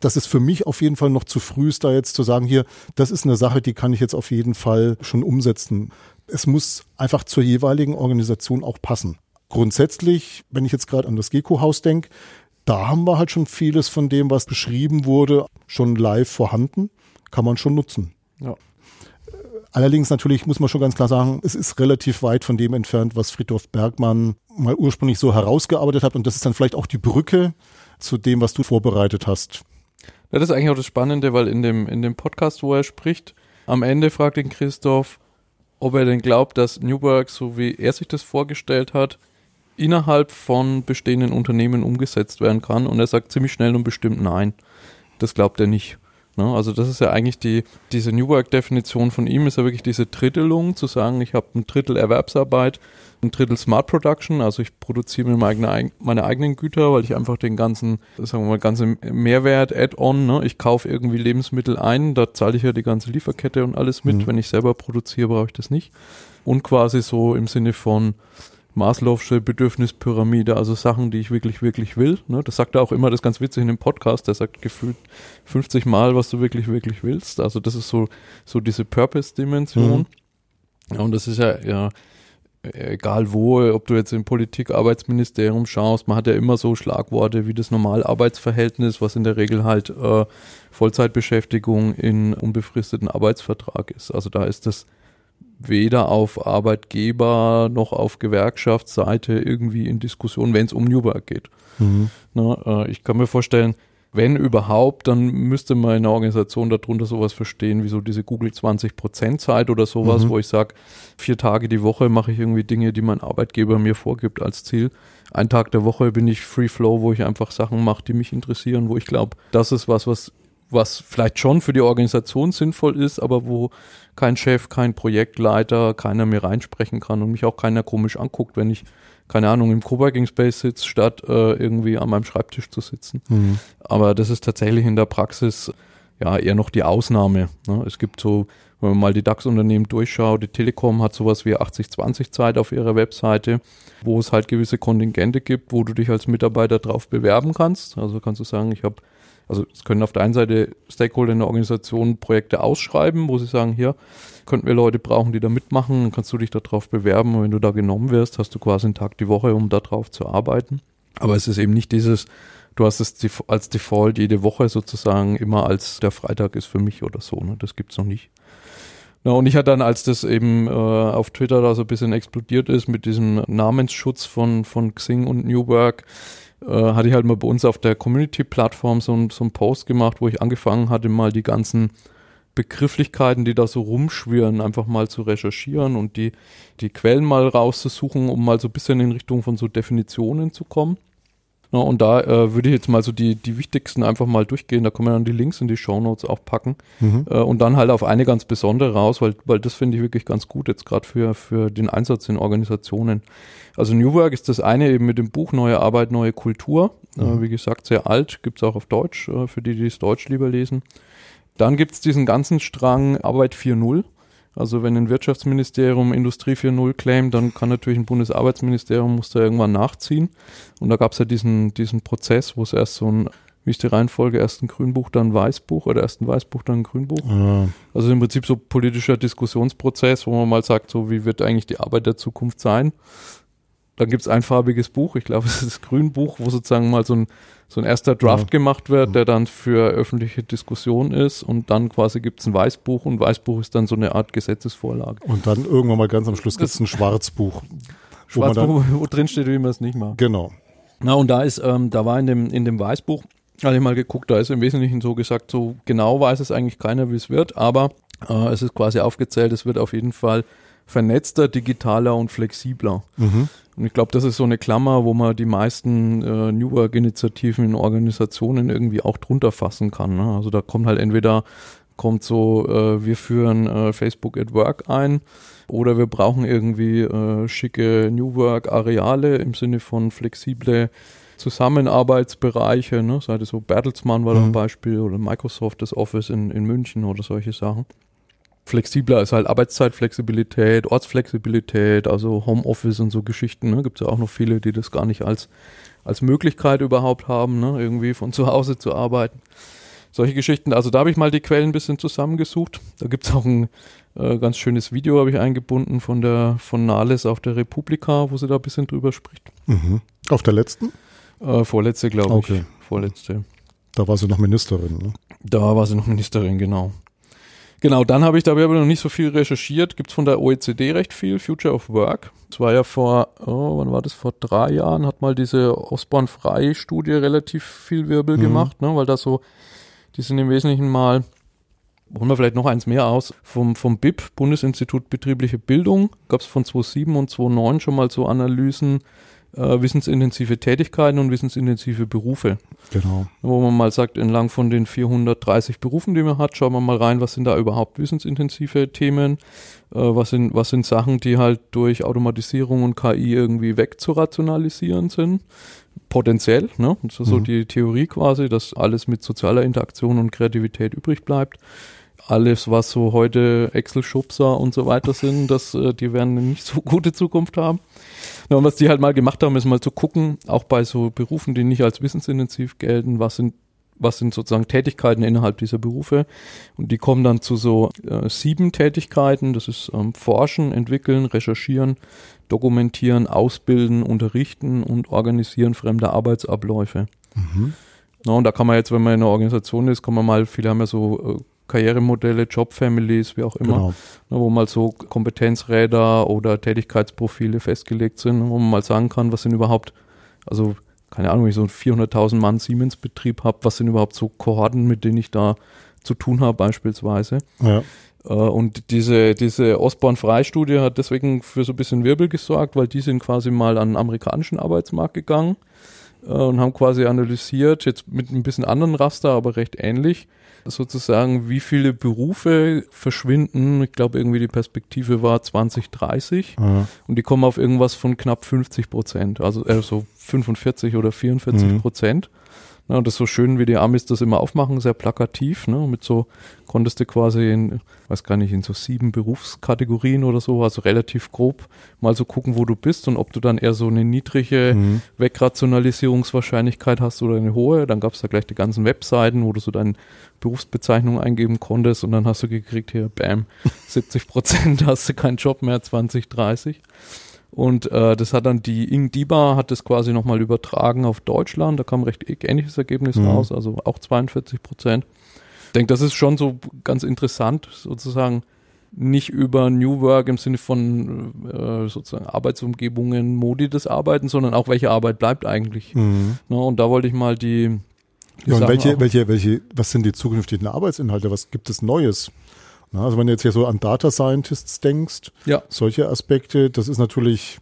dass es für mich auf jeden Fall noch zu früh ist, da jetzt zu sagen, hier, das ist eine Sache, die kann ich jetzt auf jeden Fall schon umsetzen. Es muss einfach zur jeweiligen Organisation auch passen. Grundsätzlich, wenn ich jetzt gerade an das Gecko-Haus denke, da haben wir halt schon vieles von dem, was beschrieben wurde, schon live vorhanden, kann man schon nutzen. Ja. Allerdings natürlich muss man schon ganz klar sagen, es ist relativ weit von dem entfernt, was Friedhof Bergmann mal ursprünglich so herausgearbeitet hat. Und das ist dann vielleicht auch die Brücke zu dem, was du vorbereitet hast. Das ist eigentlich auch das Spannende, weil in dem, in dem Podcast, wo er spricht, am Ende fragt ihn Christoph, ob er denn glaubt, dass Newberg, so wie er sich das vorgestellt hat, innerhalb von bestehenden Unternehmen umgesetzt werden kann. Und er sagt ziemlich schnell und bestimmt nein. Das glaubt er nicht. Ne? Also das ist ja eigentlich die, diese New Work-Definition von ihm ist ja wirklich diese Drittelung, zu sagen, ich habe ein Drittel Erwerbsarbeit, ein Drittel Smart Production, also ich produziere mir meine, meine eigenen Güter, weil ich einfach den ganzen, sagen wir mal, ganzen Mehrwert, Add-on, ne? ich kaufe irgendwie Lebensmittel ein, da zahle ich ja die ganze Lieferkette und alles mit. Mhm. Wenn ich selber produziere, brauche ich das nicht. Und quasi so im Sinne von Maslow'sche Bedürfnispyramide, also Sachen, die ich wirklich, wirklich will. Ne? Das sagt er auch immer, das ist ganz witzig in dem Podcast, der sagt gefühlt 50 Mal, was du wirklich, wirklich willst. Also das ist so, so diese Purpose-Dimension. Mhm. Und das ist ja, ja, egal wo, ob du jetzt im Politik, Arbeitsministerium schaust, man hat ja immer so Schlagworte wie das Normalarbeitsverhältnis, was in der Regel halt äh, Vollzeitbeschäftigung in unbefristeten Arbeitsvertrag ist. Also da ist das weder auf Arbeitgeber noch auf Gewerkschaftsseite irgendwie in Diskussion, wenn es um New Work geht. Mhm. Na, äh, ich kann mir vorstellen, wenn überhaupt, dann müsste man in der Organisation darunter sowas verstehen, wie so diese Google 20% Zeit oder sowas, mhm. wo ich sage, vier Tage die Woche mache ich irgendwie Dinge, die mein Arbeitgeber mir vorgibt als Ziel. Ein Tag der Woche bin ich Free Flow, wo ich einfach Sachen mache, die mich interessieren, wo ich glaube, das ist was, was was vielleicht schon für die Organisation sinnvoll ist, aber wo kein Chef, kein Projektleiter, keiner mir reinsprechen kann und mich auch keiner komisch anguckt, wenn ich keine Ahnung, im Coworking Space sitzt, statt äh, irgendwie an meinem Schreibtisch zu sitzen. Mhm. Aber das ist tatsächlich in der Praxis ja eher noch die Ausnahme. Ne? Es gibt so, wenn man mal die DAX-Unternehmen durchschaut, die Telekom hat sowas wie 80-20 Zeit auf ihrer Webseite, wo es halt gewisse Kontingente gibt, wo du dich als Mitarbeiter drauf bewerben kannst. Also kannst du sagen, ich habe also es können auf der einen Seite Stakeholder in der Organisation Projekte ausschreiben, wo sie sagen, hier könnten wir Leute brauchen, die da mitmachen, dann kannst du dich darauf bewerben und wenn du da genommen wirst, hast du quasi einen Tag die Woche, um darauf zu arbeiten. Aber es ist eben nicht dieses, du hast es als Default jede Woche sozusagen immer als der Freitag ist für mich oder so, ne? Das gibt's noch nicht. Na, und ich hatte dann, als das eben äh, auf Twitter da so ein bisschen explodiert ist mit diesem Namensschutz von, von Xing und New Work, äh, hatte ich halt mal bei uns auf der Community-Plattform so, so einen Post gemacht, wo ich angefangen hatte, mal die ganzen Begrifflichkeiten, die da so rumschwirren, einfach mal zu recherchieren und die, die Quellen mal rauszusuchen, um mal so ein bisschen in Richtung von so Definitionen zu kommen. Ja, und da äh, würde ich jetzt mal so die, die wichtigsten einfach mal durchgehen. Da kann man dann die Links in die Show Notes auch packen. Mhm. Äh, und dann halt auf eine ganz besondere raus, weil, weil das finde ich wirklich ganz gut jetzt gerade für, für den Einsatz in Organisationen. Also New Work ist das eine eben mit dem Buch Neue Arbeit, neue Kultur. Äh, mhm. Äh, wie gesagt, sehr alt, gibt's auch auf Deutsch, äh, für die, die es Deutsch lieber lesen. Dann gibt's diesen ganzen Strang Arbeit 4.0. Also wenn ein Wirtschaftsministerium Industrie 4.0 claimt, dann kann natürlich ein Bundesarbeitsministerium muss da irgendwann nachziehen. Und da gab es ja diesen, diesen Prozess, wo es erst so ein, wie ist die Reihenfolge, erst ein Grünbuch, dann ein Weißbuch oder erst ein Weißbuch, dann ein Grünbuch. Ja. Also im Prinzip so politischer Diskussionsprozess, wo man mal sagt, so wie wird eigentlich die Arbeit der Zukunft sein. Dann gibt es ein farbiges Buch, ich glaube, es ist das Grünbuch, wo sozusagen mal so ein, so ein erster Draft ja. gemacht wird, der dann für öffentliche Diskussion ist und dann quasi gibt es ein Weißbuch und Weißbuch ist dann so eine Art Gesetzesvorlage. Und dann irgendwann mal ganz am Schluss gibt es ein Schwarzbuch. Schwarzbuch, wo, wo drin steht, wie man es nicht macht. Genau. Na und da ist, ähm, da war in dem, in dem Weißbuch, hatte ich mal geguckt, da ist im Wesentlichen so gesagt, so genau weiß es eigentlich keiner, wie es wird, aber äh, es ist quasi aufgezählt, es wird auf jeden Fall vernetzter, digitaler und flexibler. Mhm. Und ich glaube, das ist so eine Klammer, wo man die meisten äh, New Work-Initiativen in Organisationen irgendwie auch drunter fassen kann. Ne? Also da kommt halt entweder kommt so, äh, wir führen äh, Facebook at Work ein oder wir brauchen irgendwie äh, schicke New Work-Areale im Sinne von flexible Zusammenarbeitsbereiche, ne? sei das so Bertelsmann war da ein mhm. Beispiel oder Microsoft das Office in, in München oder solche Sachen flexibler ist halt Arbeitszeitflexibilität, Ortsflexibilität, also Homeoffice und so Geschichten. Ne? Gibt es ja auch noch viele, die das gar nicht als, als Möglichkeit überhaupt haben, ne? irgendwie von zu Hause zu arbeiten. Solche Geschichten. Also da habe ich mal die Quellen ein bisschen zusammengesucht. Da gibt es auch ein äh, ganz schönes Video, habe ich eingebunden von der von Nahles auf der Republika, wo sie da ein bisschen drüber spricht. Mhm. Auf der letzten? Äh, vorletzte, glaube okay. ich. Vorletzte. Da war sie noch Ministerin, ne? Da war sie noch Ministerin, genau. Genau, dann habe ich da aber noch nicht so viel recherchiert. Gibt es von der OECD recht viel, Future of Work. Das war ja vor, oh, wann war das? Vor drei Jahren hat mal diese Osborne-Frei-Studie relativ viel Wirbel mhm. gemacht, ne? weil da so, die sind im Wesentlichen mal, holen wir vielleicht noch eins mehr aus, vom, vom BIP, Bundesinstitut Betriebliche Bildung, gab es von 2007 und 2009 schon mal so Analysen, äh, wissensintensive Tätigkeiten und wissensintensive Berufe. Genau. Wo man mal sagt, entlang von den 430 Berufen, die man hat, schauen wir mal rein, was sind da überhaupt wissensintensive Themen, äh, was, sind, was sind Sachen, die halt durch Automatisierung und KI irgendwie wegzurationalisieren sind. Potenziell, ne? Das ist mhm. so die Theorie quasi, dass alles mit sozialer Interaktion und Kreativität übrig bleibt alles, was so heute Excel-Schubser und so weiter sind, das, äh, die werden eine nicht so gute Zukunft haben. Ja, und was die halt mal gemacht haben, ist mal zu gucken, auch bei so Berufen, die nicht als wissensintensiv gelten, was sind was sind sozusagen Tätigkeiten innerhalb dieser Berufe. Und die kommen dann zu so äh, sieben Tätigkeiten. Das ist ähm, Forschen, Entwickeln, Recherchieren, Dokumentieren, Ausbilden, Unterrichten und Organisieren fremder Arbeitsabläufe. Mhm. Na, und da kann man jetzt, wenn man in einer Organisation ist, kann man mal, viele haben ja so äh, Karrieremodelle, Jobfamilies, wie auch immer, genau. ne, wo mal so Kompetenzräder oder Tätigkeitsprofile festgelegt sind, wo man mal sagen kann, was sind überhaupt, also keine Ahnung, wenn ich so einen 400.000 Mann Siemens-Betrieb habe, was sind überhaupt so Kohorten, mit denen ich da zu tun habe beispielsweise. Ja. Äh, und diese, diese Osborne-Freistudie hat deswegen für so ein bisschen Wirbel gesorgt, weil die sind quasi mal an den amerikanischen Arbeitsmarkt gegangen äh, und haben quasi analysiert, jetzt mit ein bisschen anderen Raster, aber recht ähnlich, sozusagen, wie viele Berufe verschwinden. Ich glaube, irgendwie die Perspektive war 2030 Ja. und die kommen auf irgendwas von knapp 50 Prozent, also äh, so 45 oder 44 Mhm. Prozent. Ja, und das ist so schön, wie die Amis das immer aufmachen, sehr plakativ. Ne? Mit so konntest du quasi in, weiß gar nicht, in so sieben Berufskategorien oder so, also relativ grob mal so gucken, wo du bist und ob du dann eher so eine niedrige Mhm. Wegrationalisierungswahrscheinlichkeit hast oder eine hohe. Dann gab es da gleich die ganzen Webseiten, wo du so deine Berufsbezeichnung eingeben konntest und dann hast du gekriegt, hier, bam, 70 Prozent hast du keinen Job mehr 2030. Und äh, das hat dann die Ing Diba hat das quasi nochmal übertragen auf Deutschland. Da kam recht ähnliches Ergebnis Mhm. raus, also auch 42 Prozent. Ich denke, das ist schon so ganz interessant, sozusagen nicht über New Work im Sinne von äh, sozusagen Arbeitsumgebungen, Modi des Arbeitens, sondern auch welche Arbeit bleibt eigentlich. Mhm. Ne? Und da wollte ich mal die, die Ja, und Sachen welche, welche, welche, was sind die zukünftigen Arbeitsinhalte? Was gibt es Neues? Na, also wenn du jetzt hier so an Data Scientists denkst, ja, solche Aspekte, das ist natürlich,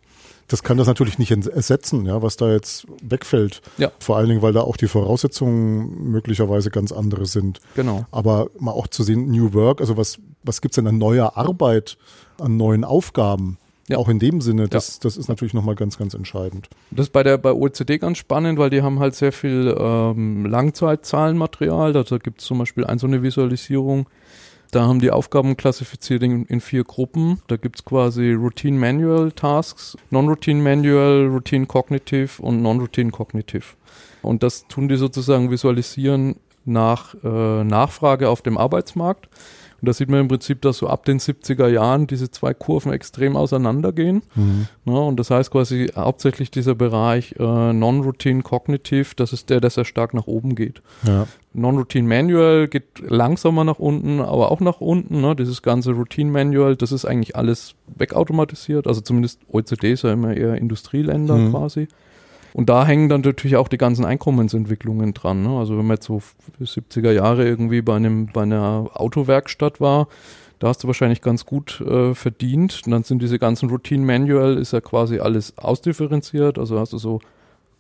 das kann das natürlich nicht ersetzen, ja, was da jetzt wegfällt. Ja. Vor allen Dingen, weil da auch die Voraussetzungen möglicherweise ganz andere sind. genau. Aber mal auch zu sehen, New Work, also was, was gibt's denn an neuer Arbeit, an neuen Aufgaben? Ja. Auch in dem Sinne, das, das ist natürlich nochmal ganz, ganz entscheidend. Das ist bei der bei OECD ganz spannend, weil die haben halt sehr viel ähm, Langzeitzahlenmaterial. Also Da gibt es zum Beispiel ein so eine Visualisierung. Da haben die Aufgaben klassifiziert in, in vier Gruppen. Da gibt es quasi Routine Manual Tasks, Non-Routine Manual, Routine Cognitive und Non-Routine Cognitive. Und das tun die sozusagen visualisieren nach äh, Nachfrage auf dem Arbeitsmarkt. Und da sieht man im Prinzip, dass so ab den 70er Jahren diese zwei Kurven extrem auseinandergehen. Ne, und das heißt quasi hauptsächlich dieser Bereich äh, Non-Routine Cognitive, das ist der, der sehr stark nach oben geht. Ja. Non-Routine Manual geht langsamer nach unten, aber auch nach unten. Ne? Dieses ganze Routine Manual, das ist eigentlich alles wegautomatisiert. Also zumindest OECD ist ja immer eher Industrieländer Mhm. quasi. Und da hängen dann natürlich auch die ganzen Einkommensentwicklungen dran. Ne? Also wenn man jetzt so 70er Jahre irgendwie bei einem bei einer Autowerkstatt war, da hast du wahrscheinlich ganz gut äh, verdient. Und dann sind diese ganzen Routine Manual, ist ja quasi alles ausdifferenziert. Also hast du so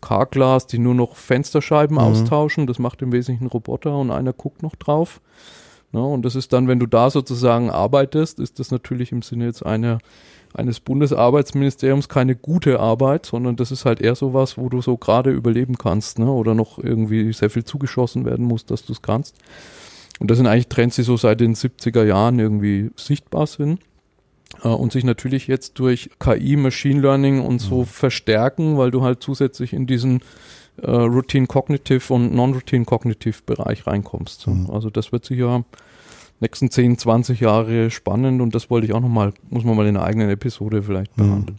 Carglass, die nur noch Fensterscheiben Mhm. austauschen. Das macht im Wesentlichen Roboter und einer guckt noch drauf. Ne? Und das ist dann, wenn du da sozusagen arbeitest, ist das natürlich im Sinne jetzt einer eines Bundesarbeitsministeriums keine gute Arbeit, sondern das ist halt eher sowas, wo du so gerade überleben kannst, ne? Oder noch irgendwie sehr viel zugeschossen werden muss, dass du es kannst. Und das sind eigentlich Trends, die so seit den 70er Jahren irgendwie sichtbar sind äh, und sich natürlich jetzt durch KI, Machine Learning und so verstärken, weil du halt zusätzlich in diesen äh, Routine Cognitive und Non-Routine Cognitive Bereich reinkommst. Mhm. Also das wird sicher nächsten 10, 20 Jahre spannend und das wollte ich auch nochmal, muss man mal in einer eigenen Episode vielleicht Mhm. behandeln.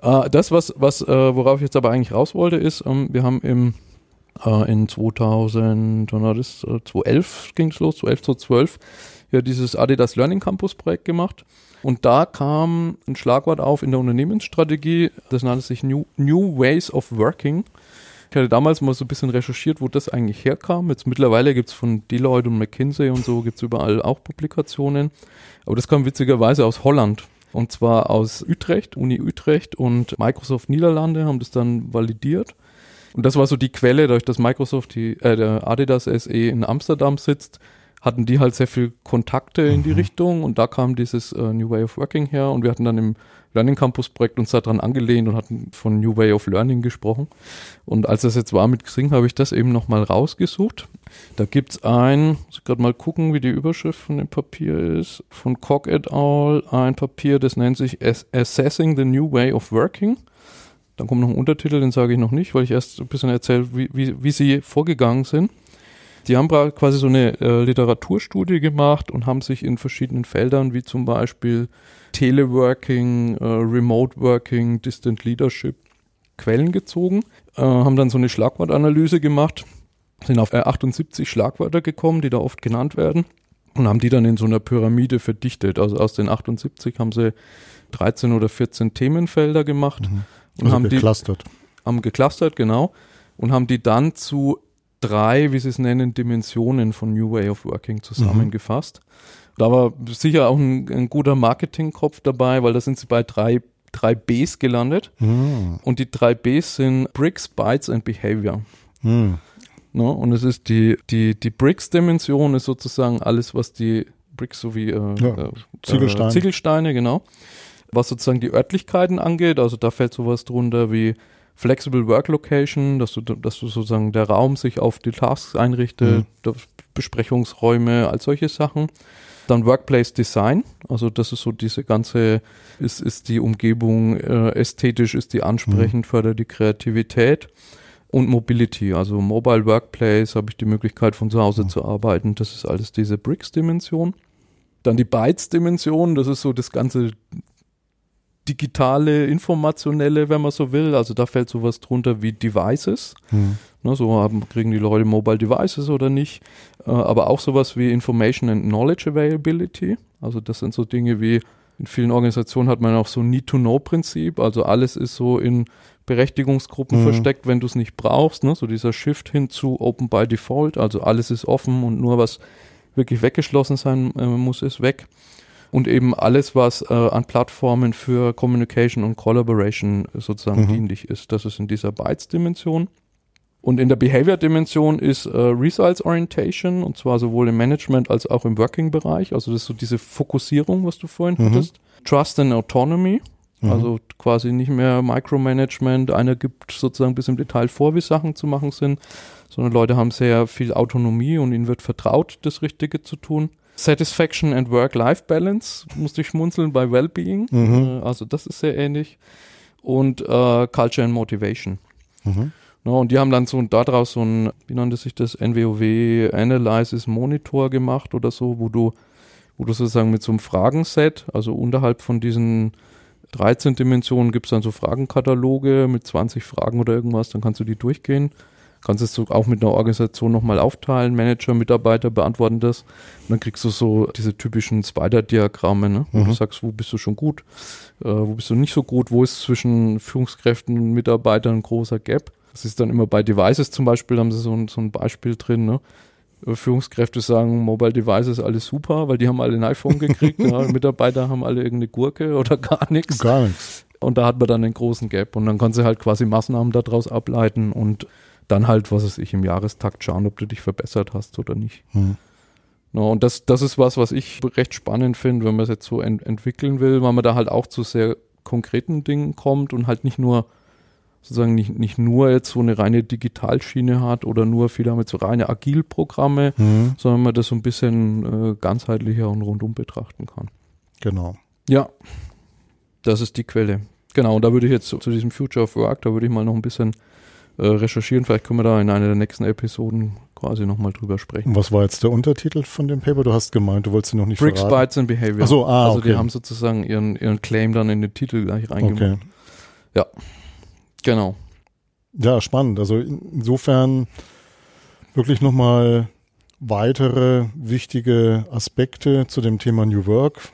Äh, das, was, was, äh, worauf ich jetzt aber eigentlich raus wollte, ist, ähm, wir haben im äh, in 2000, wann war das, äh, 2011 ging es los, 2011, 2012, ja dieses Adidas Learning Campus Projekt gemacht. Und da kam ein Schlagwort auf in der Unternehmensstrategie, das nannte sich New, New Ways of Working. Ich hatte damals mal so ein bisschen recherchiert, wo das eigentlich herkam. Jetzt mittlerweile gibt es von Deloitte und McKinsey und so, gibt es überall auch Publikationen. Aber das kam witzigerweise aus Holland. Und zwar aus Utrecht, Uni Utrecht und Microsoft Niederlande haben das dann validiert. Und das war so die Quelle, dadurch, dass Microsoft, die, äh, der Adidas SE in Amsterdam sitzt, hatten die halt sehr viel Kontakte in die Richtung und da kam dieses äh, New Way of Working her und wir hatten dann im Learning Campus Projekt uns daran angelehnt und hatten von New Way of Learning gesprochen. Und als das jetzt war mit Xing, habe ich das eben nochmal rausgesucht. Da gibt's ein, muss ich gerade mal gucken, wie die Überschrift von dem Papier ist, von Koch et al. ein Papier, das nennt sich Ass- Assessing the New Way of Working. Dann kommt noch ein Untertitel, den sage ich noch nicht, weil ich erst ein bisschen erzähle, wie, wie, wie sie vorgegangen sind. Die haben quasi so eine äh, Literaturstudie gemacht und haben sich in verschiedenen Feldern wie zum Beispiel Teleworking, äh, Remote Working, Distant Leadership Quellen gezogen, äh, haben dann so eine Schlagwortanalyse gemacht, sind auf äh, 78 Schlagwörter gekommen, die da oft genannt werden und haben die dann in so einer Pyramide verdichtet. Also aus den 78 haben sie 13 oder 14 Themenfelder gemacht und Also haben die geclustert. haben geclustert, genau, und haben die dann zu drei, wie sie es nennen, Dimensionen von New Way of Working zusammengefasst. Mhm. Da war sicher auch ein, ein guter Marketingkopf dabei, weil da sind sie bei drei, drei Bs gelandet. Mhm. Und die drei Bs sind Bricks, Bytes and Behavior. Mhm. No, und es ist die, die, die Bricks-Dimension ist sozusagen alles, was die Bricks sowie äh, ja, äh, Ziegelsteine. Ziegelsteine, genau. Was sozusagen die Örtlichkeiten angeht, also da fällt sowas drunter wie Flexible Work Location, dass du, dass du sozusagen der Raum sich auf die Tasks einrichtet, mhm. Besprechungsräume, all solche Sachen. Dann Workplace Design, also das ist so diese ganze, ist, ist die Umgebung äh, ästhetisch, ist die ansprechend, mhm. fördert die Kreativität. Und Mobility, also Mobile Workplace, habe ich die Möglichkeit von zu Hause mhm. zu arbeiten. Das ist alles diese Bricks-Dimension. Dann die Bytes-Dimension, das ist so das ganze digitale, informationelle, wenn man so will. Also da fällt sowas drunter wie Devices. Hm. Ne, so haben, kriegen die Leute Mobile Devices oder nicht. Äh, aber auch sowas wie Information and Knowledge Availability. Also das sind so Dinge wie, in vielen Organisationen hat man auch so Need-to-Know-Prinzip. Also alles ist so in Berechtigungsgruppen mhm. versteckt, wenn du es nicht brauchst. Ne? So dieser Shift hin zu Open by Default. Also alles ist offen und nur was wirklich weggeschlossen sein äh, muss, ist weg und eben alles, was äh, an Plattformen für Communication und Collaboration sozusagen mhm. dienlich ist. Das ist in dieser Bytes-Dimension. Und in der Behavior-Dimension ist äh, Results Orientation und zwar sowohl im Management als auch im Working-Bereich. Also das ist so diese Fokussierung, was du vorhin mhm. hattest. Trust and Autonomy. Mhm. Also quasi nicht mehr Micromanagement. Einer gibt sozusagen bis im Detail vor, wie Sachen zu machen sind, sondern Leute haben sehr viel Autonomie und ihnen wird vertraut, das Richtige zu tun. Satisfaction and Work-Life-Balance, musste ich schmunzeln bei Wellbeing. Mhm. Äh, also das ist sehr ähnlich. Und äh, Culture and Motivation. Mhm. No, und die haben dann so daraus so ein, wie nannte sich das, NWOW Analysis Monitor gemacht oder so, wo du, wo du sozusagen mit so einem Fragenset, also unterhalb von diesen 13 Dimensionen gibt es dann so Fragenkataloge mit 20 Fragen oder irgendwas, dann kannst du die durchgehen kannst es so auch mit einer Organisation nochmal aufteilen, Manager, Mitarbeiter beantworten das und dann kriegst du so diese typischen Spider-Diagramme, ne? wo mhm. du sagst, wo bist du schon gut, äh, wo bist du nicht so gut, wo ist zwischen Führungskräften und Mitarbeitern ein großer Gap. Das ist dann immer bei Devices zum Beispiel, haben sie so ein, so ein Beispiel drin, ne? Äh, Führungskräfte sagen, Mobile Devices alles super, weil die haben alle ein iPhone gekriegt. ja, Mitarbeiter haben alle irgendeine Gurke oder gar nichts. Gar nichts. Und da hat man dann einen großen Gap und dann kannst du halt quasi Maßnahmen daraus ableiten und dann halt, was weiß ich, im Jahrestakt schauen, ob du dich verbessert hast oder nicht. Hm. No, und das, das ist was, was ich recht spannend finde, wenn man es jetzt so ent entwickeln will, weil man da halt auch zu sehr konkreten Dingen kommt und halt nicht nur sozusagen nicht, nicht nur jetzt so eine reine Digitalschiene hat oder nur viele haben jetzt so reine Agilprogramme, mhm. sondern man das so ein bisschen äh, ganzheitlicher und rundum betrachten kann. Genau. Ja, das ist die Quelle. Genau, und da würde ich jetzt zu diesem Future of Work, da würde ich mal noch ein bisschen äh, recherchieren. Vielleicht können wir da in einer der nächsten Episoden quasi nochmal drüber sprechen. Was war jetzt der Untertitel von dem Paper? Du hast gemeint, du wolltest ihn noch nicht Bricks, verraten. Bytes and Behavior. Ach so, ah, also okay. die haben sozusagen ihren, ihren Claim dann in den Titel gleich reingemacht. Okay. Ja, genau. Ja, spannend. Also insofern wirklich nochmal weitere wichtige Aspekte zu dem Thema New Work.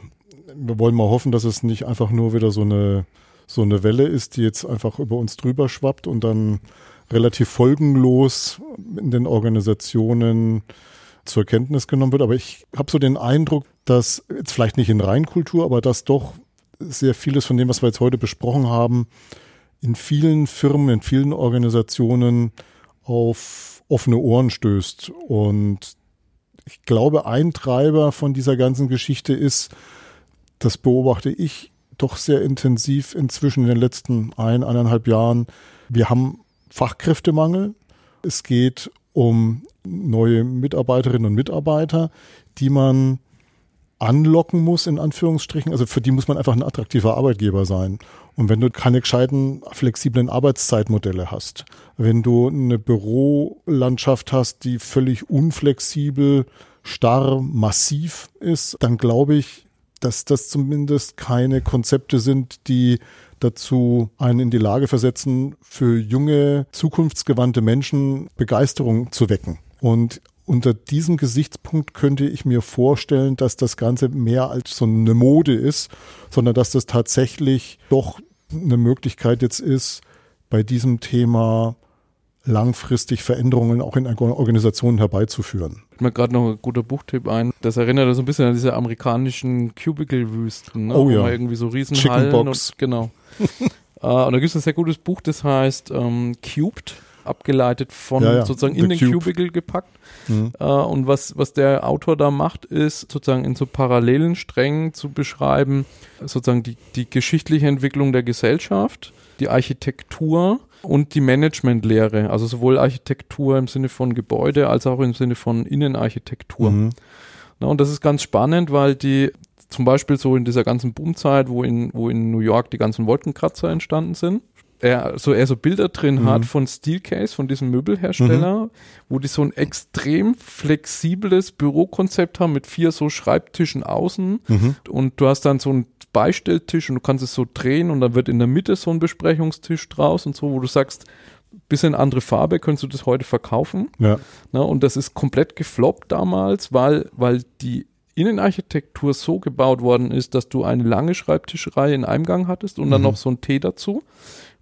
Wir wollen mal hoffen, dass es nicht einfach nur wieder so eine so eine Welle ist, die jetzt einfach über uns drüber schwappt und dann relativ folgenlos in den Organisationen zur Kenntnis genommen wird. Aber ich habe so den Eindruck, dass jetzt vielleicht nicht in Reinkultur, aber dass doch sehr vieles von dem, was wir jetzt heute besprochen haben, in vielen Firmen, in vielen Organisationen auf offene Ohren stößt. Und ich glaube, ein Treiber von dieser ganzen Geschichte ist, das beobachte ich doch sehr intensiv inzwischen in den letzten ein, eineinhalb Jahren. Wir haben Fachkräftemangel. Es geht um neue Mitarbeiterinnen und Mitarbeiter, die man anlocken muss, in Anführungsstrichen. Also für die muss man einfach ein attraktiver Arbeitgeber sein. Und wenn du keine gescheiten, flexiblen Arbeitszeitmodelle hast, wenn du eine Bürolandschaft hast, die völlig unflexibel, starr, massiv ist, dann glaube ich, dass das zumindest keine Konzepte sind, die dazu einen in die Lage versetzen, für junge, zukunftsgewandte Menschen Begeisterung zu wecken. Und unter diesem Gesichtspunkt könnte ich mir vorstellen, dass das Ganze mehr als so eine Mode ist, sondern dass das tatsächlich doch eine Möglichkeit jetzt ist, bei diesem Thema langfristig Veränderungen auch in Organisationen herbeizuführen. Mir gerade noch ein guter Buchtipp ein. Das erinnert so ein bisschen an diese amerikanischen Cubicle-Wüsten. Ne? Oh ja. Irgendwie so Riesenhallen Chickenbox. und genau. äh, und da gibt es ein sehr gutes Buch, das heißt ähm, Cubed, abgeleitet von Ja, ja. sozusagen The in den Cube. Cubicle gepackt. Mhm. Äh, und was, was der Autor da macht, ist sozusagen in so parallelen Strängen zu beschreiben, sozusagen die, die geschichtliche Entwicklung der Gesellschaft, die Architektur und die Managementlehre. Also sowohl Architektur im Sinne von Gebäude als auch im Sinne von Innenarchitektur. Mhm. Na, und das ist ganz spannend, weil die zum Beispiel so in dieser ganzen Boomzeit, wo in, wo in New York die ganzen Wolkenkratzer entstanden sind, er so, er so Bilder drin Mhm. hat von Steelcase, von diesem Möbelhersteller, wo die so ein extrem flexibles Bürokonzept haben mit vier so Schreibtischen außen Mhm. und du hast dann so einen Beistelltisch und du kannst es so drehen und dann wird in der Mitte so ein Besprechungstisch draus und so, wo du sagst, bisschen andere Farbe, könntest du das heute verkaufen? Ja. Ne, und das ist komplett gefloppt damals, weil, weil die Innenarchitektur so gebaut worden ist, dass du eine lange Schreibtischreihe in einem Gang hattest und dann Mhm. noch so ein T dazu,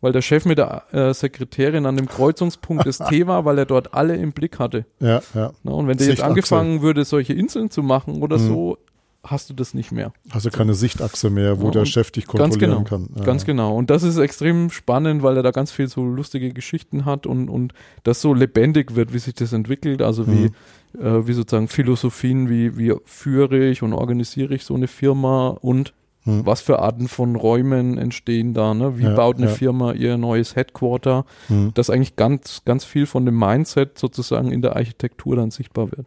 weil der Chef mit der äh, Sekretärin an dem Kreuzungspunkt des T war, weil er dort alle im Blick hatte. Ja, ja. Ne, und wenn der jetzt angefangen würde, solche Inseln zu machen oder Mhm. so, hast du das nicht mehr. Hast du keine Sichtachse mehr, wo Ja, der Chef dich Ganz kontrollieren genau, kann. Ja. ganz genau. Und das ist extrem spannend, weil er da ganz viel so lustige Geschichten hat und, und das so lebendig wird, wie sich das entwickelt. Also wie, Mhm. äh, wie sozusagen Philosophien, wie, wie führe ich und organisiere ich so eine Firma und Hm. was für Arten von Räumen entstehen da, ne? Wie Ja, baut eine ja. Firma ihr neues Headquarter, Hm. dass eigentlich ganz, ganz viel von dem Mindset sozusagen in der Architektur dann sichtbar wird.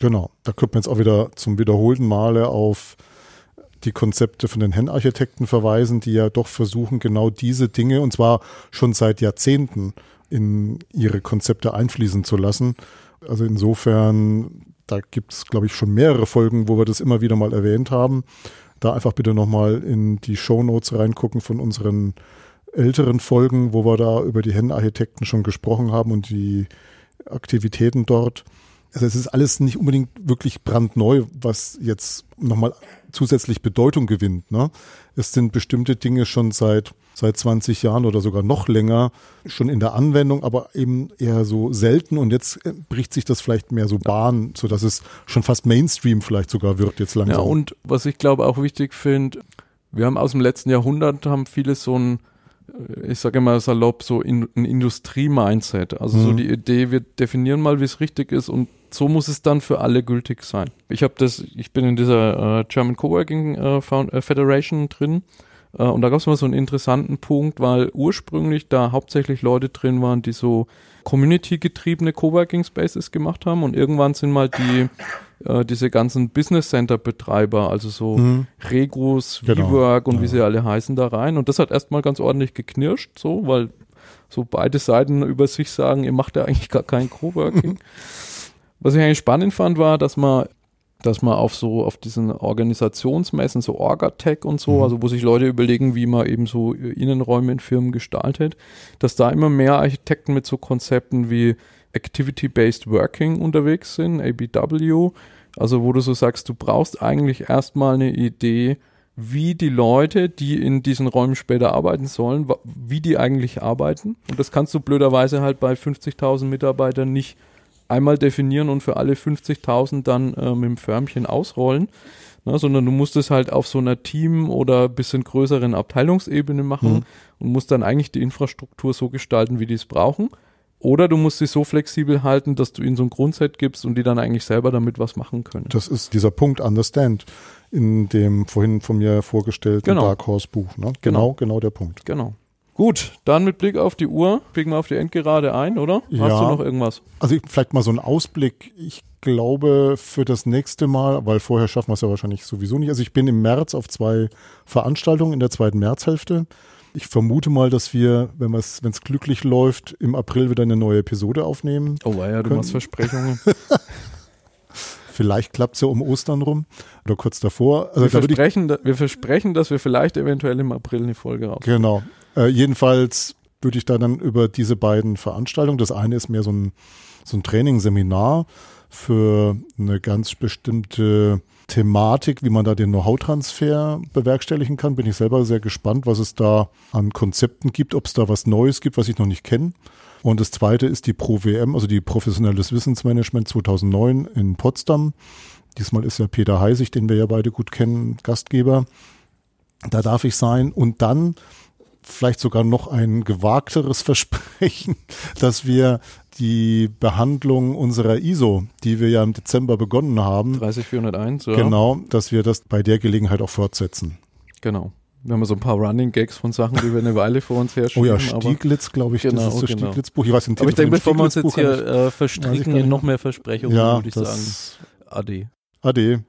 Genau. Da könnte man jetzt auch wieder zum wiederholten Male auf die Konzepte von den Hen-Architekten verweisen, die ja doch versuchen, genau diese Dinge, und zwar schon seit Jahrzehnten, in ihre Konzepte einfließen zu lassen. Also insofern, da gibt es, glaube ich, schon mehrere Folgen, wo wir das immer wieder mal erwähnt haben. Da einfach bitte nochmal in die Shownotes reingucken von unseren älteren Folgen, wo wir da über die Hen-Architekten schon gesprochen haben und die Aktivitäten dort. Also es ist alles nicht unbedingt wirklich brandneu, was jetzt nochmal zusätzlich Bedeutung gewinnt. Ne? Es sind bestimmte Dinge schon seit, seit 20 Jahren oder sogar noch länger schon in der Anwendung, aber eben eher so selten und jetzt äh, bricht sich das vielleicht mehr so Bahn, sodass es schon fast Mainstream vielleicht sogar wird jetzt langsam. Ja, und was ich glaube auch wichtig finde, wir haben aus dem letzten Jahrhundert haben viele so ein, äh, ich sage immer salopp, so in, ein Industrie-Mindset. Also so Mhm. die Idee, wir definieren mal, wie es richtig ist und so muss es dann für alle gültig sein. Ich habe das, ich bin in dieser äh, German Coworking äh, Found- äh, Federation drin äh, und da gab es mal so einen interessanten Punkt, weil ursprünglich da hauptsächlich Leute drin waren, die so Community-getriebene Coworking Spaces gemacht haben und irgendwann sind mal die äh, diese ganzen Business Center Betreiber, also so Mhm. Regus, Genau. WeWork und wie Ja. sie alle heißen da rein und das hat erstmal ganz ordentlich geknirscht, so, weil so beide Seiten über sich sagen, ihr macht ja eigentlich gar kein Coworking. Was ich eigentlich spannend fand, war, dass man dass man auf so auf diesen Organisationsmessen, so Orgatech und so, Mhm. also wo sich Leute überlegen, wie man eben so Innenräume in Firmen gestaltet, dass da immer mehr Architekten mit so Konzepten wie Activity-Based Working unterwegs sind, ABW, also wo du so sagst, du brauchst eigentlich erstmal eine Idee, wie die Leute, die in diesen Räumen später arbeiten sollen, wie die eigentlich arbeiten. Und das kannst du blöderweise halt bei 50.000 Mitarbeitern nicht einmal definieren und für alle 50.000 dann äh, mit dem Förmchen ausrollen, ne, sondern du musst es halt auf so einer Team- oder bisschen größeren Abteilungsebene machen Mhm. und musst dann eigentlich die Infrastruktur so gestalten, wie die es brauchen. Oder du musst sie so flexibel halten, dass du ihnen so ein Grundset gibst und die dann eigentlich selber damit was machen können. Das ist dieser Punkt Understand in dem vorhin von mir vorgestellten Genau. Dark Horse Buch. Ne? Genau. Genau, genau der Punkt. Genau. Gut, dann mit Blick auf die Uhr, biegen wir auf die Endgerade ein, oder? Hast Ja. du noch irgendwas? Also ich- vielleicht mal so ein Ausblick. Ich glaube für das nächste Mal, weil vorher schaffen wir es ja wahrscheinlich sowieso nicht. Also ich bin im März auf zwei Veranstaltungen in der zweiten Märzhälfte. Ich vermute mal, dass wir, wenn es wenn es glücklich läuft, im April wieder eine neue Episode aufnehmen. Oh ja, du Können- machst Versprechungen. Vielleicht klappt es ja um Ostern rum oder kurz davor. Also wir, da ich, versprechen, da, wir versprechen, dass wir vielleicht eventuell im April eine Folge raus. genau. Äh, jedenfalls würde ich da dann über diese beiden Veranstaltungen, das eine ist mehr so ein, so ein Trainingsseminar, für eine ganz bestimmte Thematik, wie man da den Know-how-Transfer bewerkstelligen kann. Bin ich selber sehr gespannt, was es da an Konzepten gibt, ob es da was Neues gibt, was ich noch nicht kenne. Und das zweite ist die Pro-WM, also die Professionelles Wissensmanagement 2009 in Potsdam. Diesmal ist ja Peter Heisig, den wir ja beide gut kennen, Gastgeber. Da darf ich sein. Und dann vielleicht sogar noch ein gewagteres Versprechen, dass wir die Behandlung unserer ISO, die wir ja im Dezember begonnen haben, 30401, ja. Genau, dass wir das bei der Gelegenheit auch fortsetzen. Genau. Wir haben so ein paar Running Gags von Sachen, die wir eine Weile vor uns herschieben. Oh ja, Stieglitz, glaube ich, genau, das ist das genau. Stieglitz-Buch. Ich weiß aber ich denke, bevor wir uns jetzt hier äh, verstricken in noch mehr Versprechungen, ja, würde ich sagen, Ade. Ade.